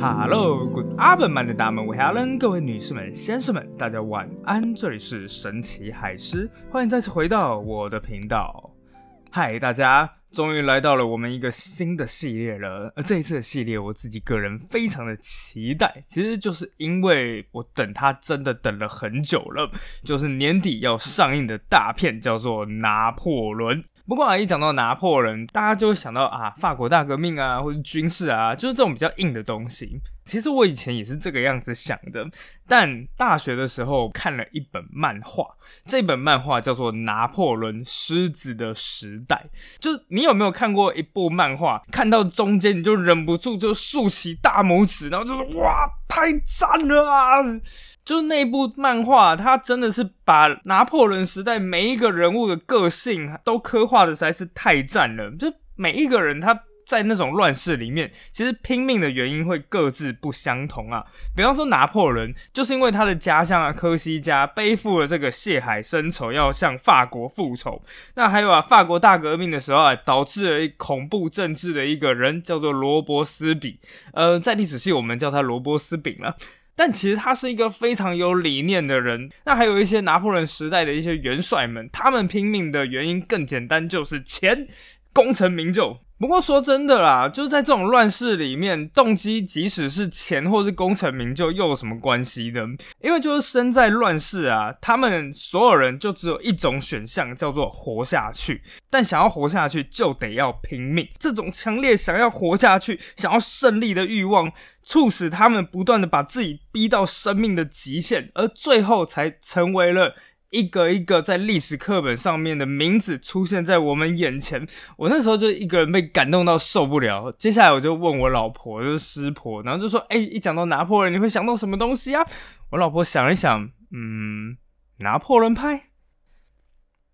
Hello，Good afternoon，的大们，我 Helen，各位女士们、先生们，大家晚安。这里是神奇海狮，欢迎再次回到我的频道。嗨，大家，终于来到了我们一个新的系列了。而这一次的系列，我自己个人非常的期待，其实就是因为我等它真的等了很久了，就是年底要上映的大片，叫做《拿破仑》。不过啊，一讲到拿破仑，大家就会想到啊，法国大革命啊，或者军事啊，就是这种比较硬的东西。其实我以前也是这个样子想的，但大学的时候看了一本漫画，这本漫画叫做《拿破仑狮子的时代》。就你有没有看过一部漫画，看到中间你就忍不住就竖起大拇指，然后就说哇，太赞了啊！就是那部漫画，它真的是把拿破仑时代每一个人物的个性都刻画的实在是太赞了。就每一个人他在那种乱世里面，其实拼命的原因会各自不相同啊。比方说拿破仑，就是因为他的家乡啊科西嘉背负了这个血海深仇，要向法国复仇。那还有啊，法国大革命的时候啊，导致了一恐怖政治的一个人叫做罗伯斯比，呃，在历史系我们叫他罗伯斯饼了。但其实他是一个非常有理念的人。那还有一些拿破仑时代的一些元帅们，他们拼命的原因更简单，就是钱、功成名就。不过说真的啦，就是在这种乱世里面，动机即使是钱或是功成名就，又有什么关系呢？因为就是身在乱世啊，他们所有人就只有一种选项，叫做活下去。但想要活下去，就得要拼命。这种强烈想要活下去、想要胜利的欲望，促使他们不断的把自己逼到生命的极限，而最后才成为了。一个一个在历史课本上面的名字出现在我们眼前，我那时候就一个人被感动到受不了。接下来我就问我老婆，就是师婆，然后就说：“哎，一讲到拿破仑，你会想到什么东西啊？”我老婆想一想，嗯，拿破仑派。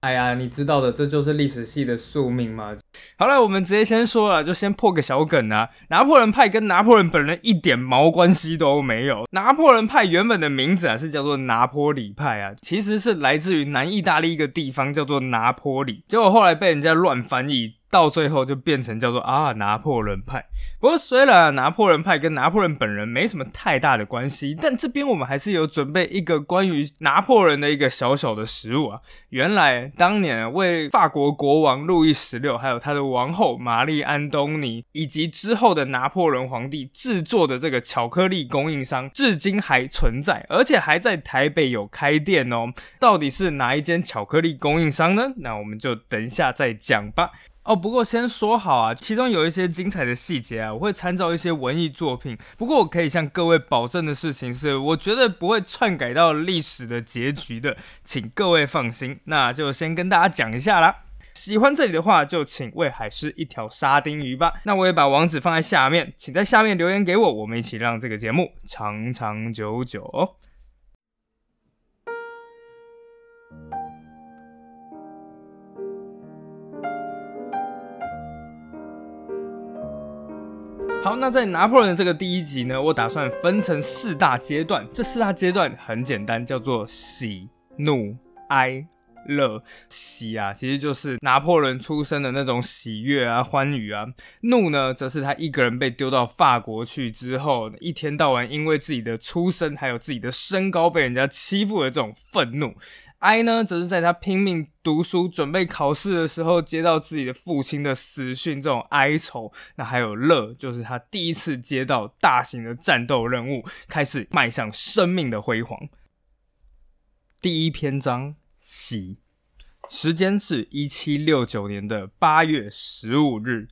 哎呀，你知道的，这就是历史系的宿命嘛。好了，我们直接先说了，就先破个小梗啊。拿破仑派跟拿破仑本人一点毛关系都没有。拿破仑派原本的名字啊是叫做拿坡里派啊，其实是来自于南意大利一个地方叫做拿坡里，结果后来被人家乱翻译。到最后就变成叫做啊拿破仑派。不过虽然拿破仑派跟拿破仑本人没什么太大的关系，但这边我们还是有准备一个关于拿破仑的一个小小的食物啊。原来当年为法国国王路易十六还有他的王后玛丽安东尼以及之后的拿破仑皇帝制作的这个巧克力供应商，至今还存在，而且还在台北有开店哦。到底是哪一间巧克力供应商呢？那我们就等一下再讲吧。哦，不过先说好啊，其中有一些精彩的细节啊，我会参照一些文艺作品。不过我可以向各位保证的事情是，我绝对不会篡改到历史的结局的，请各位放心。那就先跟大家讲一下啦。喜欢这里的话，就请喂海狮一条沙丁鱼吧。那我也把网址放在下面，请在下面留言给我，我们一起让这个节目长长久久。好，那在拿破仑这个第一集呢，我打算分成四大阶段。这四大阶段很简单，叫做喜、怒、哀、乐。喜啊，其实就是拿破仑出生的那种喜悦啊、欢愉啊。怒呢，则是他一个人被丢到法国去之后，一天到晚因为自己的出身还有自己的身高被人家欺负的这种愤怒。哀呢，则是在他拼命读书、准备考试的时候，接到自己的父亲的死讯，这种哀愁。那还有乐，就是他第一次接到大型的战斗任务，开始迈向生命的辉煌。第一篇章喜，时间是一七六九年的八月十五日，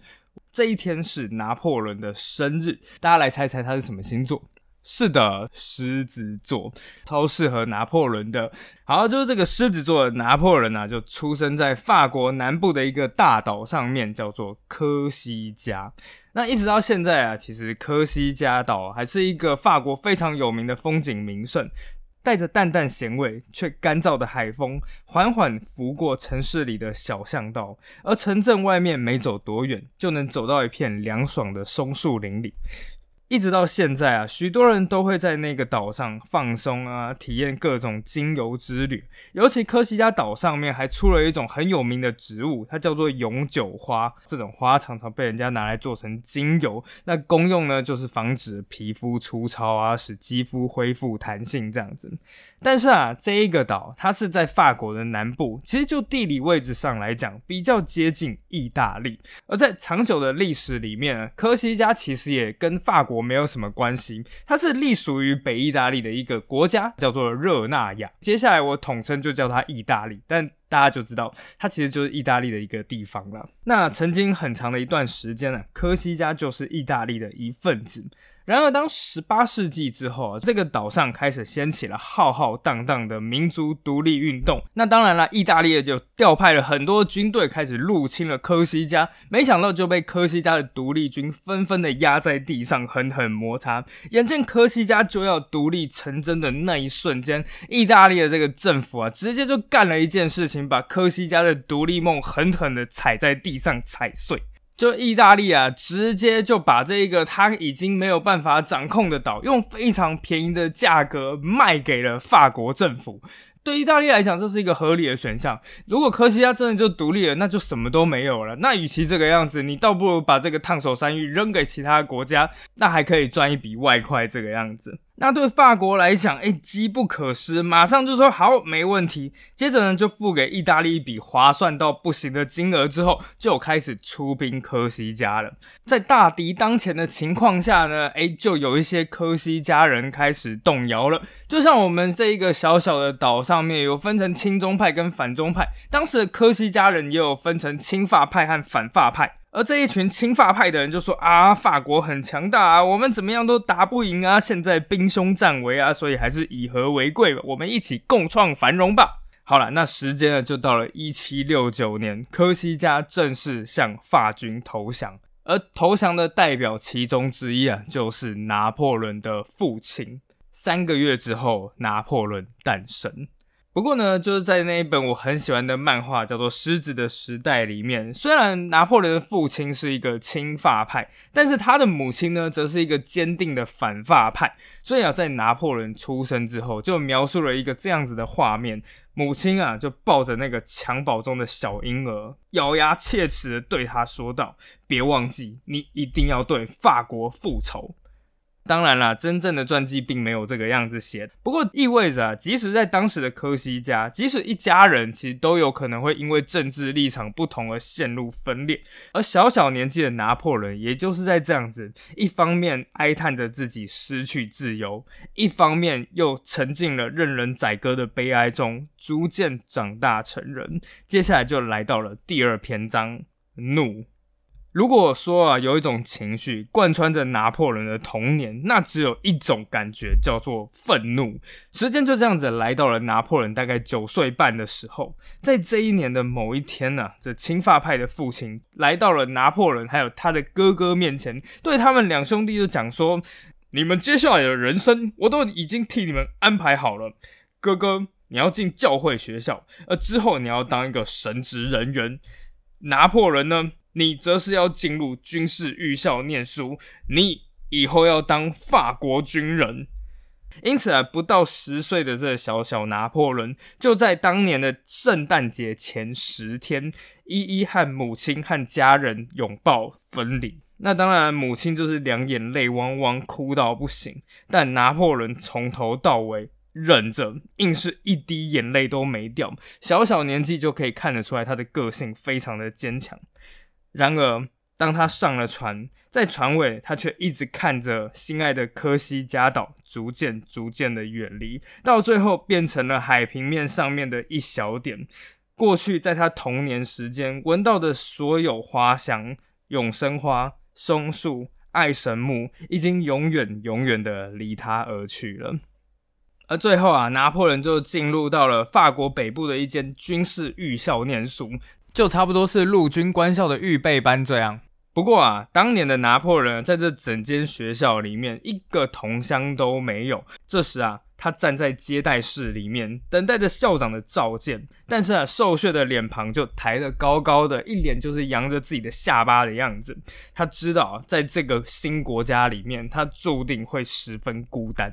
这一天是拿破仑的生日。大家来猜猜他是什么星座？是的，狮子座超适合拿破仑的。好，就是这个狮子座的拿破仑啊，就出生在法国南部的一个大岛上面，叫做科西嘉。那一直到现在啊，其实科西嘉岛还是一个法国非常有名的风景名胜，带着淡淡咸味却干燥的海风，缓缓拂过城市里的小巷道，而城镇外面没走多远，就能走到一片凉爽的松树林里。一直到现在啊，许多人都会在那个岛上放松啊，体验各种精油之旅。尤其科西嘉岛上面还出了一种很有名的植物，它叫做永久花。这种花常常被人家拿来做成精油，那功用呢，就是防止皮肤粗糙啊，使肌肤恢复弹性这样子。但是啊，这一个岛它是在法国的南部，其实就地理位置上来讲，比较接近意大利。而在长久的历史里面，科西嘉其实也跟法国没有什么关系，它是隶属于北意大利的一个国家，叫做热那亚。接下来我统称就叫它意大利，但大家就知道它其实就是意大利的一个地方了。那曾经很长的一段时间呢，科西嘉就是意大利的一份子。然而，当十八世纪之后啊，这个岛上开始掀起了浩浩荡荡的民族独立运动。那当然了，意大利就调派了很多军队开始入侵了科西嘉，没想到就被科西嘉的独立军纷纷的压在地上，狠狠摩擦。眼见科西嘉就要独立成真的那一瞬间，意大利的这个政府啊，直接就干了一件事情，把科西嘉的独立梦狠狠的踩在地上踩碎。就意大利啊，直接就把这一个他已经没有办法掌控的岛，用非常便宜的价格卖给了法国政府。对意大利来讲，这是一个合理的选项。如果科西嘉真的就独立了，那就什么都没有了。那与其这个样子，你倒不如把这个烫手山芋扔给其他国家，那还可以赚一笔外快。这个样子。那对法国来讲，哎，机不可失，马上就说好，没问题。接着呢，就付给意大利一笔划算到不行的金额，之后就开始出兵科西嘉了。在大敌当前的情况下呢，哎，就有一些科西嘉人开始动摇了。就像我们这一个小小的岛上面有分成亲中派跟反中派，当时的科西嘉人也有分成亲法派和反法派。而这一群亲法派的人就说啊，法国很强大啊，我们怎么样都打不赢啊，现在兵凶战危啊，所以还是以和为贵，我们一起共创繁荣吧。好了，那时间呢就到了一七六九年，科西嘉正式向法军投降，而投降的代表其中之一啊，就是拿破仑的父亲。三个月之后，拿破仑诞生。不过呢，就是在那一本我很喜欢的漫画叫做《狮子的时代》里面，虽然拿破仑的父亲是一个亲法派，但是他的母亲呢，则是一个坚定的反法派。所以啊，在拿破仑出生之后，就描述了一个这样子的画面：母亲啊，就抱着那个襁褓中的小婴儿，咬牙切齿的对他说道：“别忘记，你一定要对法国复仇。”当然啦，真正的传记并没有这个样子写。不过意味着啊，即使在当时的科西嘉，即使一家人其实都有可能会因为政治立场不同而陷入分裂。而小小年纪的拿破仑，也就是在这样子，一方面哀叹着自己失去自由，一方面又沉浸了任人宰割的悲哀中，逐渐长大成人。接下来就来到了第二篇章，怒。如果说啊，有一种情绪贯穿着拿破仑的童年，那只有一种感觉，叫做愤怒。时间就这样子来到了拿破仑大概九岁半的时候，在这一年的某一天呢，这青发派的父亲来到了拿破仑还有他的哥哥面前，对他们两兄弟就讲说：“你们接下来的人生，我都已经替你们安排好了。哥哥，你要进教会学校，而之后你要当一个神职人员。拿破仑呢？”你则是要进入军事预校念书，你以后要当法国军人。因此啊，不到十岁的这小小拿破仑，就在当年的圣诞节前十天，一一和母亲和家人拥抱分离。那当然，母亲就是两眼泪汪汪，哭到不行。但拿破仑从头到尾忍着，硬是一滴眼泪都没掉。小小年纪就可以看得出来，他的个性非常的坚强。然而，当他上了船，在船尾，他却一直看着心爱的科西嘉岛逐渐、逐渐的远离，到最后变成了海平面上面的一小点。过去，在他童年时间闻到的所有花香——永生花、松树、爱神木，已经永远、永远的离他而去了。而最后啊，拿破仑就进入到了法国北部的一间军事预校念书。就差不多是陆军官校的预备班这样。不过啊，当年的拿破仑在这整间学校里面一个同乡都没有。这时啊。他站在接待室里面，等待着校长的召见。但是啊，瘦削的脸庞就抬得高高的，一脸就是扬着自己的下巴的样子。他知道，在这个新国家里面，他注定会十分孤单。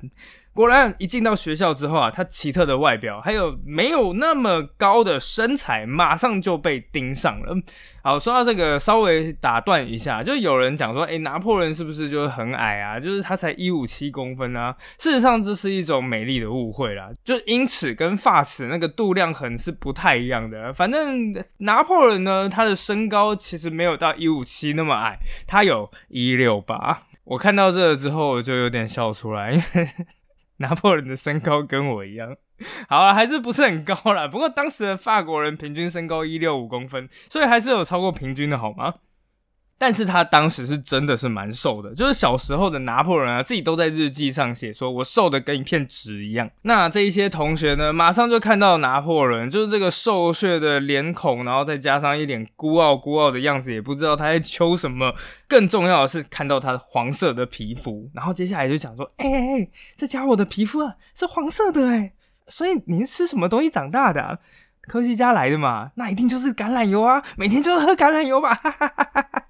果然，一进到学校之后啊，他奇特的外表还有没有那么高的身材，马上就被盯上了。好，说到这个，稍微打断一下，就有人讲说，哎，拿破仑是不是就是很矮啊？就是他才一五七公分啊。事实上，这是一种美丽的误会啦。就因尺跟发尺那个度量衡是不太一样的。反正拿破仑呢，他的身高其实没有到一五七那么矮，他有一六八。我看到这个之后，我就有点笑出来，因为。拿破仑的身高跟我一样，好了，还是不是很高啦。不过当时的法国人平均身高一六五公分，所以还是有超过平均的好吗？但是他当时是真的是蛮瘦的，就是小时候的拿破仑啊，自己都在日记上写说，我瘦的跟一片纸一样。那这一些同学呢，马上就看到拿破仑，就是这个瘦削的脸孔，然后再加上一点孤傲孤傲的样子，也不知道他在求什么。更重要的是看到他黄色的皮肤，然后接下来就讲说，哎哎哎，这家伙的皮肤啊是黄色的哎，所以你是吃什么东西长大的？科学家来的嘛，那一定就是橄榄油啊，每天就是喝橄榄油吧。哈哈哈哈。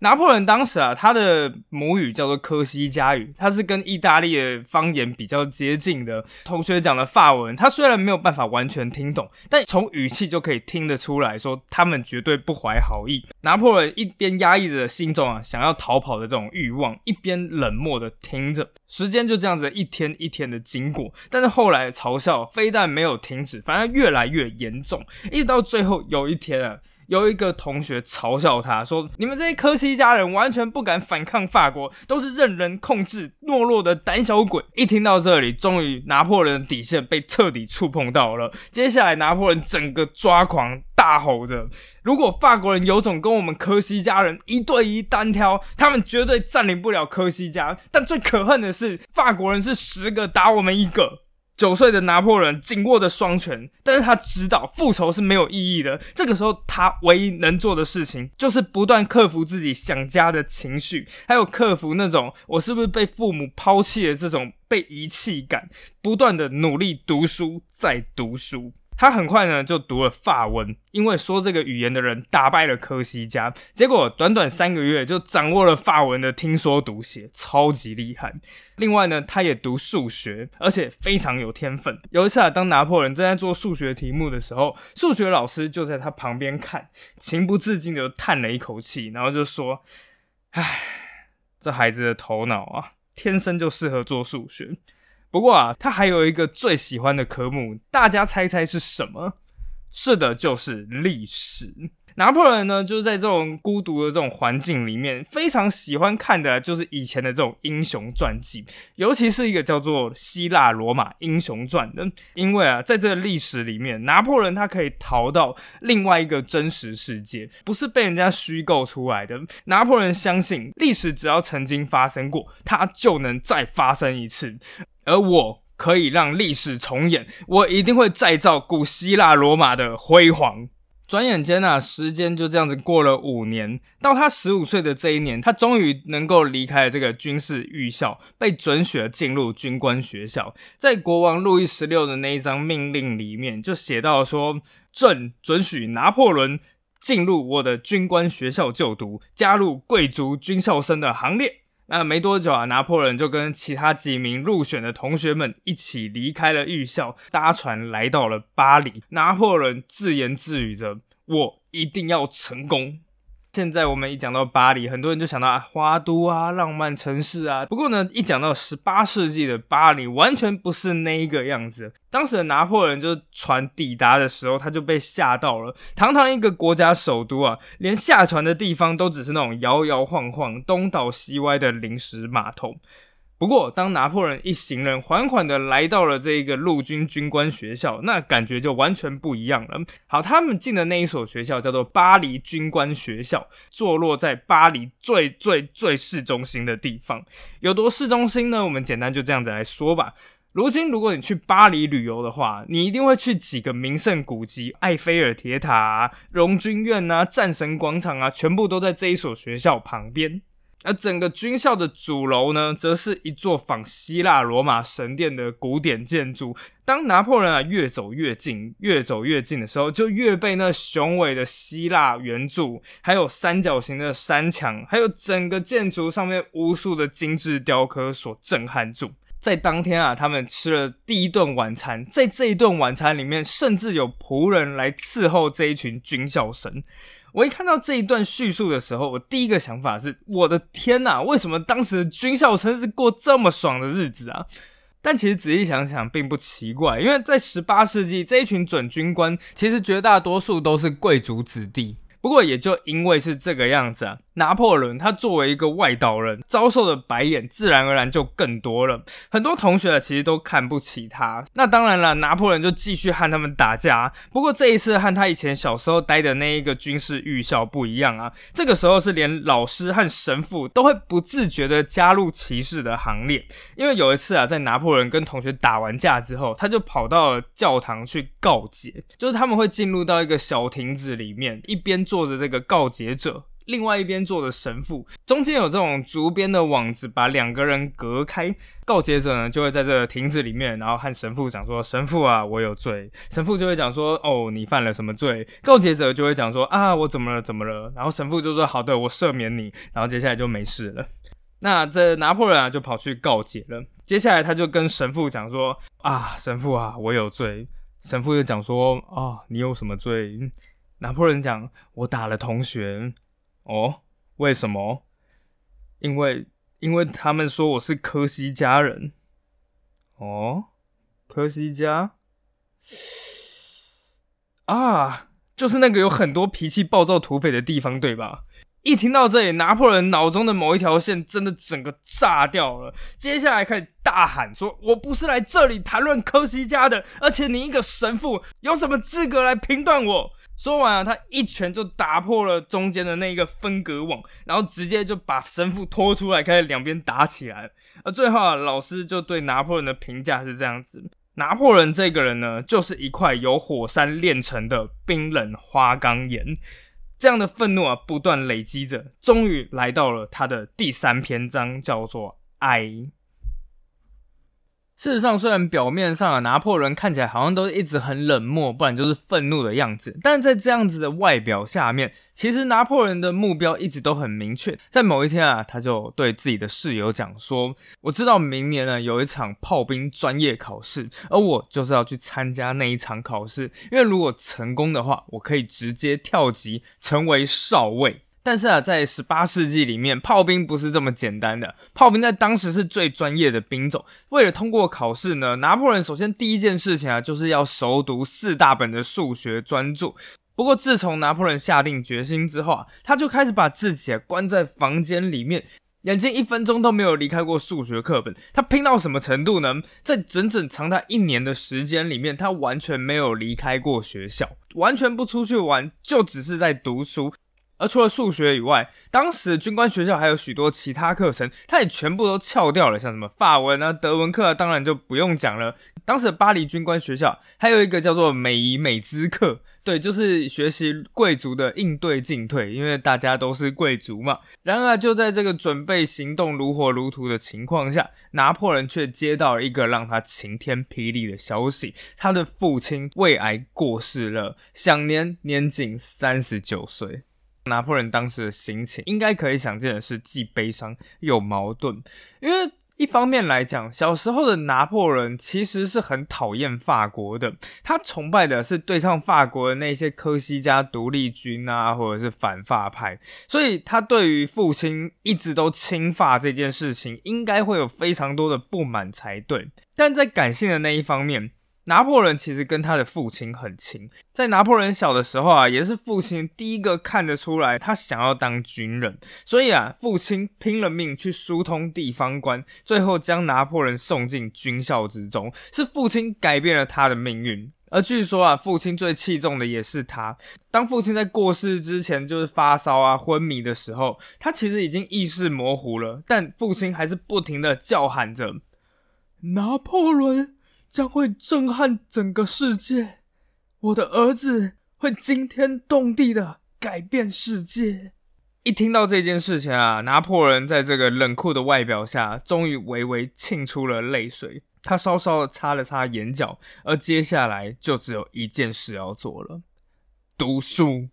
拿破仑当时啊，他的母语叫做科西嘉语，他是跟意大利的方言比较接近的。同学讲的法文，他虽然没有办法完全听懂，但从语气就可以听得出来说，他们绝对不怀好意。拿破仑一边压抑着心中啊想要逃跑的这种欲望，一边冷漠的听着。时间就这样子一天一天的经过，但是后来嘲笑非但没有停止，反而越来越严重，一直到最后有一天啊。有一个同学嘲笑他说：“你们这些科西家人完全不敢反抗法国，都是任人控制、懦弱的胆小鬼。”一听到这里，终于拿破仑的底线被彻底触碰到了。接下来，拿破仑整个抓狂，大吼着：“如果法国人有种跟我们科西家人一对一单挑，他们绝对占领不了科西家。但最可恨的是，法国人是十个打我们一个。”九岁的拿破仑紧握着双拳，但是他知道复仇是没有意义的。这个时候，他唯一能做的事情就是不断克服自己想家的情绪，还有克服那种我是不是被父母抛弃的这种被遗弃感，不断的努力读书，再读书。他很快呢就读了法文，因为说这个语言的人打败了科西嘉，结果短短三个月就掌握了法文的听说读写，超级厉害。另外呢，他也读数学，而且非常有天分。有一次啊，当拿破仑正在做数学题目的时候，数学老师就在他旁边看，情不自禁的叹了一口气，然后就说：“唉，这孩子的头脑啊，天生就适合做数学。”不过啊，他还有一个最喜欢的科目，大家猜猜是什么？是的，就是历史。拿破仑呢，就是在这种孤独的这种环境里面，非常喜欢看的就是以前的这种英雄传记，尤其是一个叫做《希腊罗马英雄传》的。因为啊，在这个历史里面，拿破仑他可以逃到另外一个真实世界，不是被人家虚构出来的。拿破仑相信，历史只要曾经发生过，它就能再发生一次。而我可以让历史重演，我一定会再造古希腊罗马的辉煌。转眼间啊，时间就这样子过了五年。到他十五岁的这一年，他终于能够离开这个军事预校，被准许进入军官学校。在国王路易十六的那一张命令里面，就写到说：“朕准许拿破仑进入我的军官学校就读，加入贵族军校生的行列。”那没多久啊，拿破仑就跟其他几名入选的同学们一起离开了预校，搭船来到了巴黎。拿破仑自言自语着：“我一定要成功。”现在我们一讲到巴黎，很多人就想到啊花都啊，浪漫城市啊。不过呢，一讲到十八世纪的巴黎，完全不是那一个样子。当时的拿破仑就是船抵达的时候，他就被吓到了。堂堂一个国家首都啊，连下船的地方都只是那种摇摇晃晃、东倒西歪的临时码头。不过，当拿破仑一行人缓缓的来到了这个陆军军官学校，那感觉就完全不一样了。好，他们进的那一所学校叫做巴黎军官学校，坐落在巴黎最最最市中心的地方。有多市中心呢？我们简单就这样子来说吧。如今，如果你去巴黎旅游的话，你一定会去几个名胜古迹，埃菲尔铁塔、啊、荣军院啊、战神广场啊，全部都在这一所学校旁边。而整个军校的主楼呢，则是一座仿希腊罗马神殿的古典建筑。当拿破仑啊越走越近，越走越近的时候，就越被那雄伟的希腊圆柱，还有三角形的山墙，还有整个建筑上面无数的精致雕刻所震撼住。在当天啊，他们吃了第一顿晚餐，在这一顿晚餐里面，甚至有仆人来伺候这一群军校生。我一看到这一段叙述的时候，我第一个想法是：我的天呐，为什么当时的军校生是过这么爽的日子啊？但其实仔细想想，并不奇怪，因为在十八世纪，这一群准军官其实绝大多数都是贵族子弟。不过也就因为是这个样子啊。拿破仑他作为一个外岛人，遭受的白眼自然而然就更多了。很多同学其实都看不起他。那当然了，拿破仑就继续和他们打架。不过这一次和他以前小时候待的那一个军事预校不一样啊。这个时候是连老师和神父都会不自觉的加入骑士的行列。因为有一次啊，在拿破仑跟同学打完架之后，他就跑到了教堂去告解。就是他们会进入到一个小亭子里面，一边坐着这个告解者。另外一边坐的神父，中间有这种竹编的网子把两个人隔开。告解者呢就会在这个亭子里面，然后和神父讲说：“神父啊，我有罪。”神父就会讲说：“哦，你犯了什么罪？”告解者就会讲说：“啊，我怎么了？怎么了？”然后神父就说：“好的，我赦免你。”然后接下来就没事了。那这拿破仑啊就跑去告解了。接下来他就跟神父讲说：“啊，神父啊，我有罪。”神父就讲说：“啊，你有什么罪？”拿破仑讲：“我打了同学。”哦，为什么？因为因为他们说我是科西家人。哦，科西家啊，就是那个有很多脾气暴躁土匪的地方，对吧？一听到这里，拿破仑脑中的某一条线真的整个炸掉了。接下来开始大喊说：“我不是来这里谈论科西嘉的，而且你一个神父有什么资格来评断我？”说完啊，他一拳就打破了中间的那一个分隔网，然后直接就把神父拖出来，开始两边打起来。而最后啊，老师就对拿破仑的评价是这样子：拿破仑这个人呢，就是一块由火山炼成的冰冷花岗岩。这样的愤怒啊，不断累积着，终于来到了他的第三篇章，叫做爱。事实上，虽然表面上啊，拿破仑看起来好像都一直很冷漠，不然就是愤怒的样子，但在这样子的外表下面，其实拿破仑的目标一直都很明确。在某一天啊，他就对自己的室友讲说：“我知道明年呢有一场炮兵专业考试，而我就是要去参加那一场考试，因为如果成功的话，我可以直接跳级成为少尉。”但是啊，在十八世纪里面，炮兵不是这么简单的。炮兵在当时是最专业的兵种。为了通过考试呢，拿破仑首先第一件事情啊，就是要熟读四大本的数学专著。不过，自从拿破仑下定决心之后啊，他就开始把自己关在房间里面，眼睛一分钟都没有离开过数学课本。他拼到什么程度呢？在整整长达一年的时间里面，他完全没有离开过学校，完全不出去玩，就只是在读书。而除了数学以外，当时军官学校还有许多其他课程，他也全部都翘掉了，像什么法文啊、德文课，当然就不用讲了。当时巴黎军官学校还有一个叫做美仪美姿课，对，就是学习贵族的应对进退，因为大家都是贵族嘛。然而，就在这个准备行动如火如荼的情况下，拿破仑却接到了一个让他晴天霹雳的消息：他的父亲胃癌过世了，享年年仅三十九岁。拿破仑当时的心情，应该可以想见的是既悲伤又矛盾。因为一方面来讲，小时候的拿破仑其实是很讨厌法国的，他崇拜的是对抗法国的那些科西嘉独立军啊，或者是反法派，所以他对于父亲一直都亲法这件事情，应该会有非常多的不满才对。但在感性的那一方面，拿破仑其实跟他的父亲很亲，在拿破仑小的时候啊，也是父亲第一个看得出来他想要当军人，所以啊，父亲拼了命去疏通地方官，最后将拿破仑送进军校之中，是父亲改变了他的命运。而据说啊，父亲最器重的也是他。当父亲在过世之前就是发烧啊、昏迷的时候，他其实已经意识模糊了，但父亲还是不停的叫喊着拿破仑。将会震撼整个世界，我的儿子会惊天动地的改变世界。一听到这件事情啊，拿破仑在这个冷酷的外表下，终于微微沁出了泪水。他稍稍的擦了擦眼角，而接下来就只有一件事要做了：读书。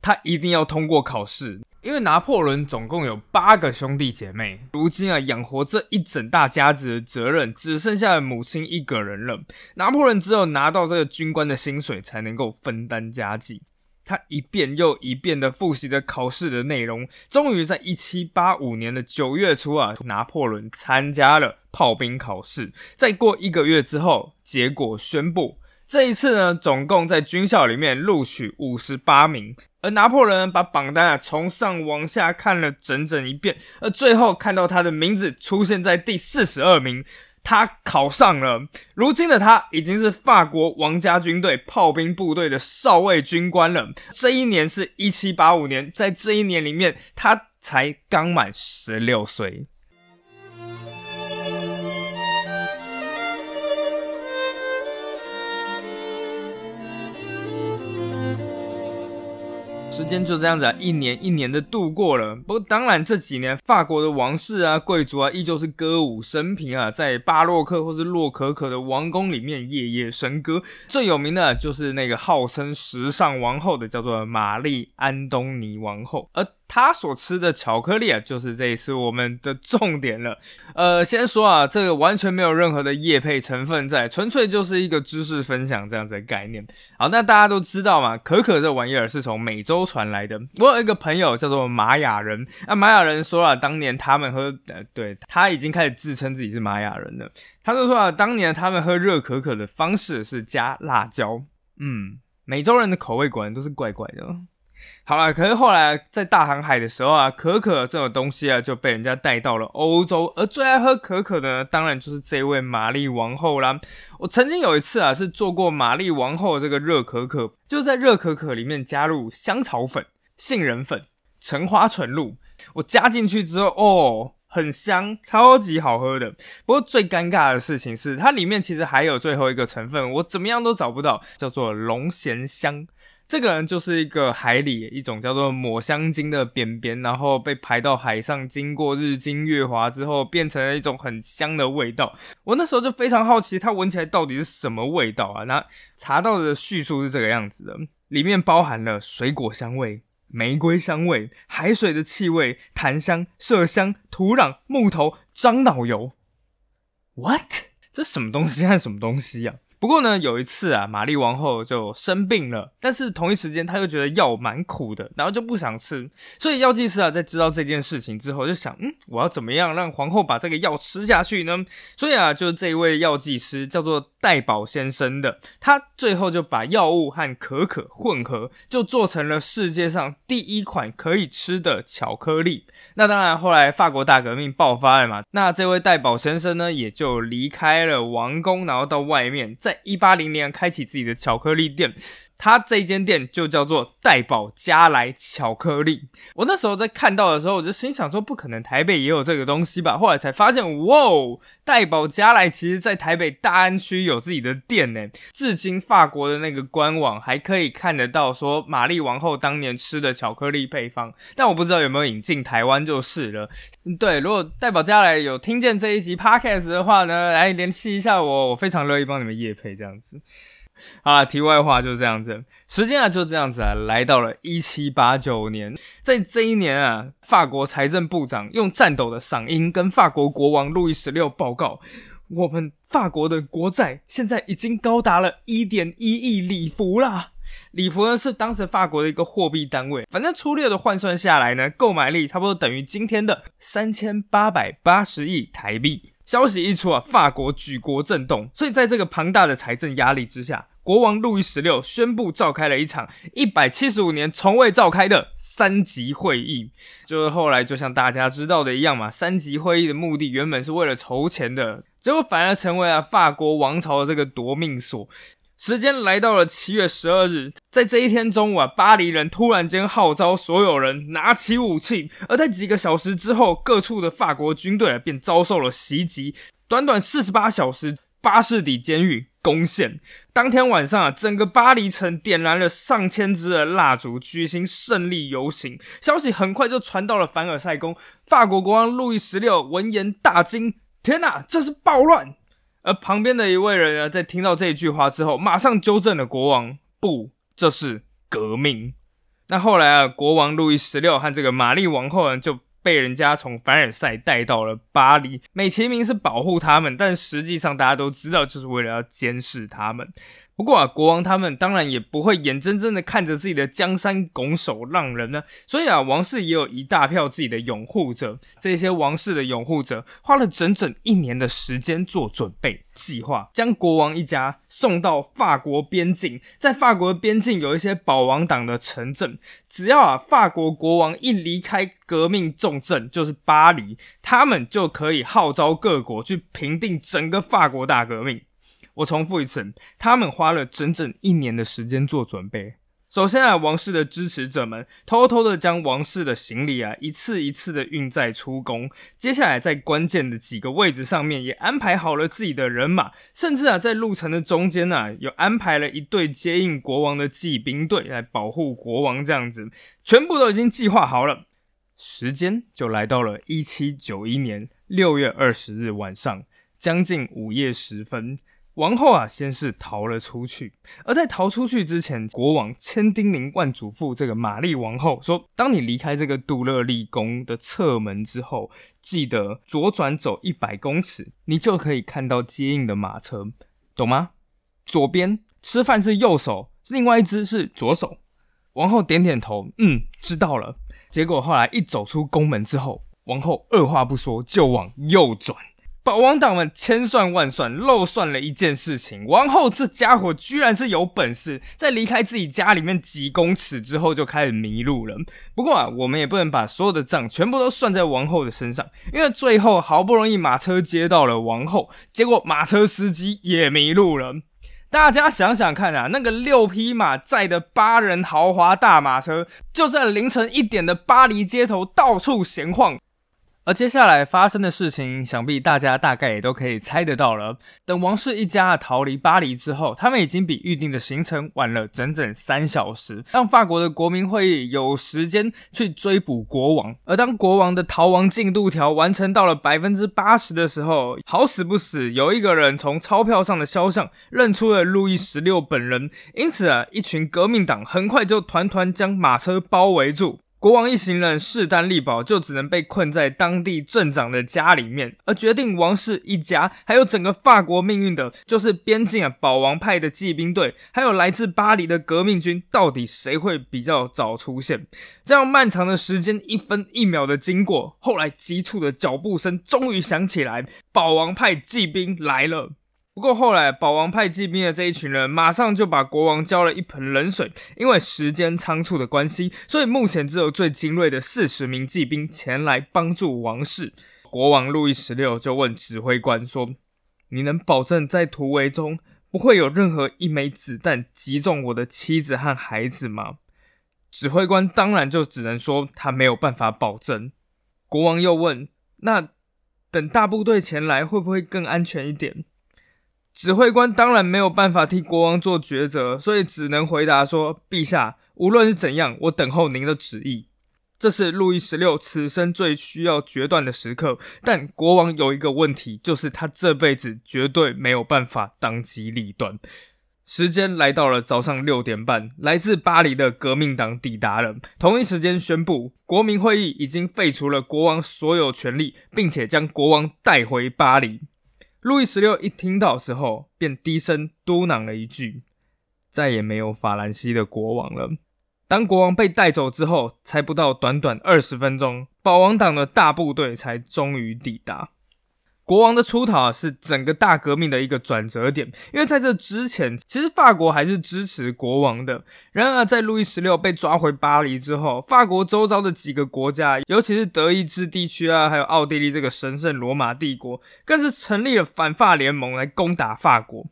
他一定要通过考试，因为拿破仑总共有八个兄弟姐妹，如今啊，养活这一整大家子的责任只剩下母亲一个人了。拿破仑只有拿到这个军官的薪水，才能够分担家计。他一遍又一遍的复习着考试的内容，终于在一七八五年的九月初啊，拿破仑参加了炮兵考试。再过一个月之后，结果宣布，这一次呢，总共在军校里面录取五十八名。而拿破仑把榜单啊从上往下看了整整一遍，而最后看到他的名字出现在第四十二名。他考上了，如今的他已经是法国王家军队炮兵部队的少尉军官了。这一年是一七八五年，在这一年里面，他才刚满十六岁。时间就这样子啊，一年一年的度过了。不过当然这几年法国的王室啊、贵族啊，依旧是歌舞升平啊，在巴洛克或是洛可可的王宫里面夜夜笙歌。最有名的就是那个号称时尚王后的，叫做玛丽安东尼王后。而他所吃的巧克力啊，就是这一次我们的重点了。呃，先说啊，这个完全没有任何的叶配成分在，纯粹就是一个知识分享这样子的概念。好，那大家都知道嘛，可可这玩意儿是从美洲传来的。我有一个朋友叫做玛雅人，那玛雅人说了，当年他们喝，呃，对他已经开始自称自己是玛雅人了。他就说啊，当年他们喝热可可的方式是加辣椒。嗯，美洲人的口味果然都是怪怪的。好了，可是后来在大航海的时候啊，可可这种东西啊就被人家带到了欧洲，而最爱喝可可的呢，当然就是这位玛丽王后啦。我曾经有一次啊，是做过玛丽王后这个热可可，就在热可可里面加入香草粉、杏仁粉、橙花醇露，我加进去之后，哦，很香，超级好喝的。不过最尴尬的事情是，它里面其实还有最后一个成分，我怎么样都找不到，叫做龙涎香。这个人就是一个海里一种叫做抹香鲸的扁扁，然后被排到海上，经过日精月华之后，变成了一种很香的味道。我那时候就非常好奇，它闻起来到底是什么味道啊？那查到的叙述是这个样子的：里面包含了水果香味、玫瑰香味、海水的气味、檀香、麝香、土壤、木头、樟脑油。What？这什么东西和什么东西呀？不过呢，有一次啊，玛丽王后就生病了，但是同一时间她又觉得药蛮苦的，然后就不想吃。所以药剂师啊，在知道这件事情之后，就想，嗯，我要怎么样让皇后把这个药吃下去呢？所以啊，就是这位药剂师叫做戴宝先生的，他最后就把药物和可可混合，就做成了世界上第一款可以吃的巧克力。那当然，后来法国大革命爆发了嘛，那这位戴宝先生呢，也就离开了王宫，然后到外面。在一八零年开启自己的巧克力店，他这间店就叫做戴宝加莱巧克力。我那时候在看到的时候，我就心想说，不可能台北也有这个东西吧？后来才发现，哇，戴宝加莱其实在台北大安区有自己的店呢。至今法国的那个官网还可以看得到，说玛丽王后当年吃的巧克力配方，但我不知道有没有引进台湾就是了。对，如果代宝加来有听见这一集 podcast 的话呢，来联系一下我，我非常乐意帮你们夜配这样子。好了，题外话就是这样子，时间啊就这样子啊，来到了一七八九年，在这一年啊，法国财政部长用颤抖的嗓音跟法国国王路易十六报告，我们法国的国债现在已经高达了一点一亿里弗啦。里弗呢是当时法国的一个货币单位，反正粗略的换算下来呢，购买力差不多等于今天的三千八百八十亿台币。消息一出啊，法国举国震动。所以在这个庞大的财政压力之下，国王路易十六宣布召开了一场一百七十五年从未召开的三级会议。就是后来就像大家知道的一样嘛，三级会议的目的原本是为了筹钱的，结果反而成为了法国王朝的这个夺命锁。时间来到了七月十二日，在这一天中午啊，巴黎人突然间号召所有人拿起武器，而在几个小时之后，各处的法国军队便遭受了袭击。短短四十八小时，巴士底监狱攻陷。当天晚上啊，整个巴黎城点燃了上千支的蜡烛，举行胜利游行。消息很快就传到了凡尔赛宫，法国国王路易十六闻言大惊：“天哪，这是暴乱！”而旁边的一位人呢，在听到这一句话之后，马上纠正了国王：“不，这是革命。”那后来啊，国王路易十六和这个玛丽王后呢，就。被人家从凡尔赛带到了巴黎，美其名是保护他们，但实际上大家都知道，就是为了要监视他们。不过啊，国王他们当然也不会眼睁睁的看着自己的江山拱手让人呢。所以啊，王室也有一大票自己的拥护者。这些王室的拥护者花了整整一年的时间做准备计划，将国王一家送到法国边境。在法国边境有一些保王党的城镇，只要啊法国国王一离开革命重镇，就是巴黎，他们就可以号召各国去平定整个法国大革命。我重复一次，他们花了整整一年的时间做准备。首先啊，王室的支持者们偷偷的将王室的行李啊一次一次的运载出宫。接下来在关键的几个位置上面也安排好了自己的人马，甚至啊在路程的中间呢，有安排了一队接应国王的骑兵队来保护国王。这样子，全部都已经计划好了。时间就来到了一七九一年六月二十日晚上，将近午夜时分。王后啊，先是逃了出去，而在逃出去之前，国王千叮咛万嘱咐这个玛丽王后说：“当你离开这个杜勒利宫的侧门之后，记得左转走一百公尺，你就可以看到接应的马车，懂吗？左边吃饭是右手，另外一只是左手。”王后点点头，嗯，知道了。结果后来一走出宫门之后，王后二话不说就往右转。保王党们千算万算，漏算了一件事情：王后这家伙居然是有本事，在离开自己家里面几公尺之后就开始迷路了。不过啊，我们也不能把所有的账全部都算在王后的身上，因为最后好不容易马车接到了王后，结果马车司机也迷路了。大家想想看啊，那个六匹马载的八人豪华大马车，就在凌晨一点的巴黎街头到处闲晃。而接下来发生的事情，想必大家大概也都可以猜得到了。等王室一家逃离巴黎之后，他们已经比预定的行程晚了整整三小时，让法国的国民会议有时间去追捕国王。而当国王的逃亡进度条完成到了百分之八十的时候，好死不死，有一个人从钞票上的肖像认出了路易十六本人，因此啊，一群革命党很快就团团将马车包围住。国王一行人势单力薄，就只能被困在当地镇长的家里面。而决定王室一家还有整个法国命运的，就是边境啊保王派的骑兵队，还有来自巴黎的革命军。到底谁会比较早出现？这样漫长的时间，一分一秒的经过，后来急促的脚步声终于响起来，保王派骑兵来了。不过后来，保王派骑兵的这一群人马上就把国王浇了一盆冷水，因为时间仓促的关系，所以目前只有最精锐的四十名骑兵前来帮助王室。国王路易十六就问指挥官说：“你能保证在突围中不会有任何一枚子弹击中我的妻子和孩子吗？”指挥官当然就只能说他没有办法保证。国王又问：“那等大部队前来会不会更安全一点？”指挥官当然没有办法替国王做抉择，所以只能回答说：“陛下，无论是怎样，我等候您的旨意。”这是路易十六此生最需要决断的时刻。但国王有一个问题，就是他这辈子绝对没有办法当机立断。时间来到了早上六点半，来自巴黎的革命党抵达了，同一时间宣布，国民会议已经废除了国王所有权力，并且将国王带回巴黎。路易十六一听到时候，便低声嘟囔了一句：“再也没有法兰西的国王了。”当国王被带走之后，才不到短短二十分钟，保王党的大部队才终于抵达。国王的出逃是整个大革命的一个转折点，因为在这之前，其实法国还是支持国王的。然而，在路易十六被抓回巴黎之后，法国周遭的几个国家，尤其是德意志地区啊，还有奥地利这个神圣罗马帝国，更是成立了反法联盟来攻打法国。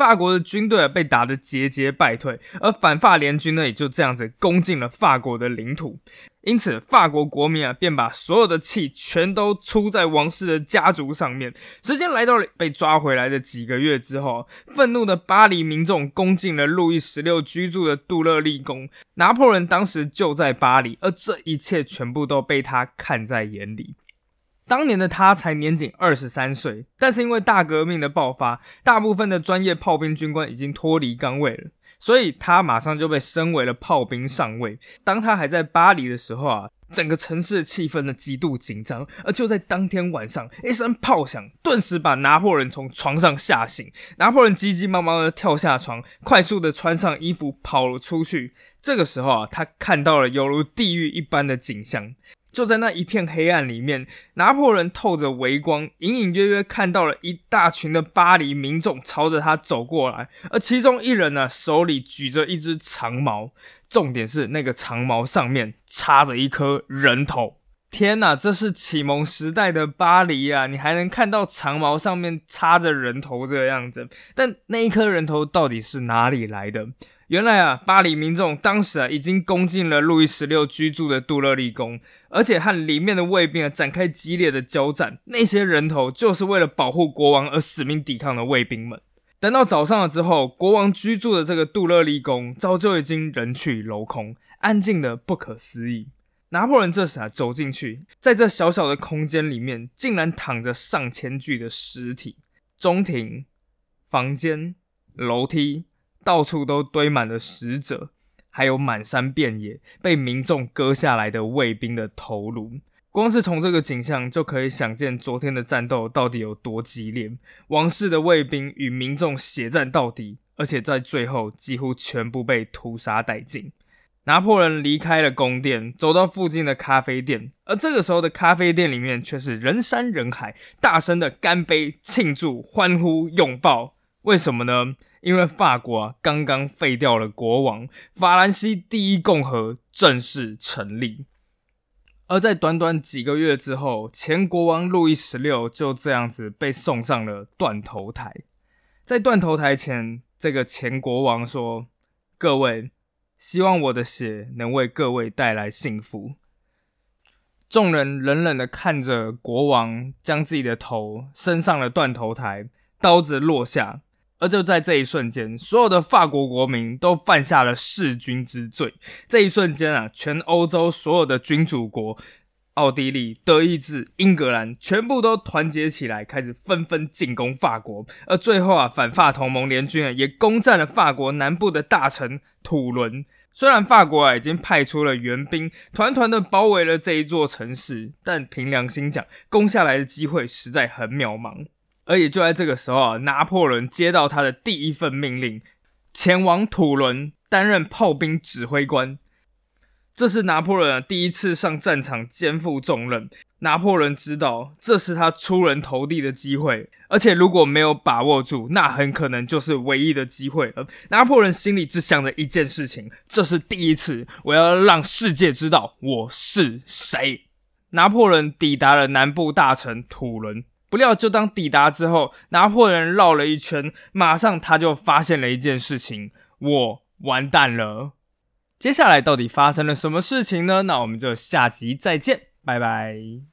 法国的军队被打得节节败退，而反法联军呢也就这样子攻进了法国的领土。因此，法国国民啊便把所有的气全都出在王室的家族上面。时间来到了被抓回来的几个月之后，愤怒的巴黎民众攻进了路易十六居住的杜勒利宫。拿破仑当时就在巴黎，而这一切全部都被他看在眼里。当年的他才年仅二十三岁，但是因为大革命的爆发，大部分的专业炮兵军官已经脱离岗位了，所以他马上就被升为了炮兵上尉。当他还在巴黎的时候啊，整个城市的气氛呢极度紧张，而就在当天晚上，一声炮响顿时把拿破仑从床上吓醒。拿破仑急急忙忙的跳下床，快速的穿上衣服跑了出去。这个时候啊，他看到了犹如地狱一般的景象。就在那一片黑暗里面，拿破仑透着微光，隐隐约约看到了一大群的巴黎民众朝着他走过来，而其中一人呢，手里举着一只长矛，重点是那个长矛上面插着一颗人头。天哪，这是启蒙时代的巴黎啊！你还能看到长矛上面插着人头这样子，但那一颗人头到底是哪里来的？原来啊，巴黎民众当时啊已经攻进了路易十六居住的杜勒利宫，而且和里面的卫兵啊展开激烈的交战。那些人头就是为了保护国王而死命抵抗的卫兵们。等到早上了之后，国王居住的这个杜勒利宫早就已经人去楼空，安静的不可思议。拿破仑这时啊走进去，在这小小的空间里面，竟然躺着上千具的尸体，中庭、房间、楼梯。到处都堆满了死者，还有满山遍野被民众割下来的卫兵的头颅。光是从这个景象就可以想见昨天的战斗到底有多激烈。王室的卫兵与民众血战到底，而且在最后几乎全部被屠杀殆尽。拿破仑离开了宫殿，走到附近的咖啡店，而这个时候的咖啡店里面却是人山人海，大声的干杯、庆祝、欢呼、拥抱。为什么呢？因为法国啊刚刚废掉了国王，法兰西第一共和正式成立。而在短短几个月之后，前国王路易十六就这样子被送上了断头台。在断头台前，这个前国王说：“各位，希望我的血能为各位带来幸福。”众人冷冷的看着国王将自己的头伸上了断头台，刀子落下。而就在这一瞬间，所有的法国国民都犯下了弑君之罪。这一瞬间啊，全欧洲所有的君主国——奥地利、德意志、英格兰，全部都团结起来，开始纷纷进攻法国。而最后啊，反法同盟联军啊，也攻占了法国南部的大城土伦。虽然法国啊已经派出了援兵，团团的包围了这一座城市，但凭良心讲，攻下来的机会实在很渺茫。而也就在这个时候啊，拿破仑接到他的第一份命令，前往土伦担任炮兵指挥官。这是拿破仑第一次上战场肩负重任。拿破仑知道这是他出人头地的机会，而且如果没有把握住，那很可能就是唯一的机会了。拿破仑心里只想着一件事情：这是第一次，我要让世界知道我是谁。拿破仑抵达了南部大城土伦。不料，就当抵达之后，拿破仑绕了一圈，马上他就发现了一件事情：我完蛋了。接下来到底发生了什么事情呢？那我们就下集再见，拜拜。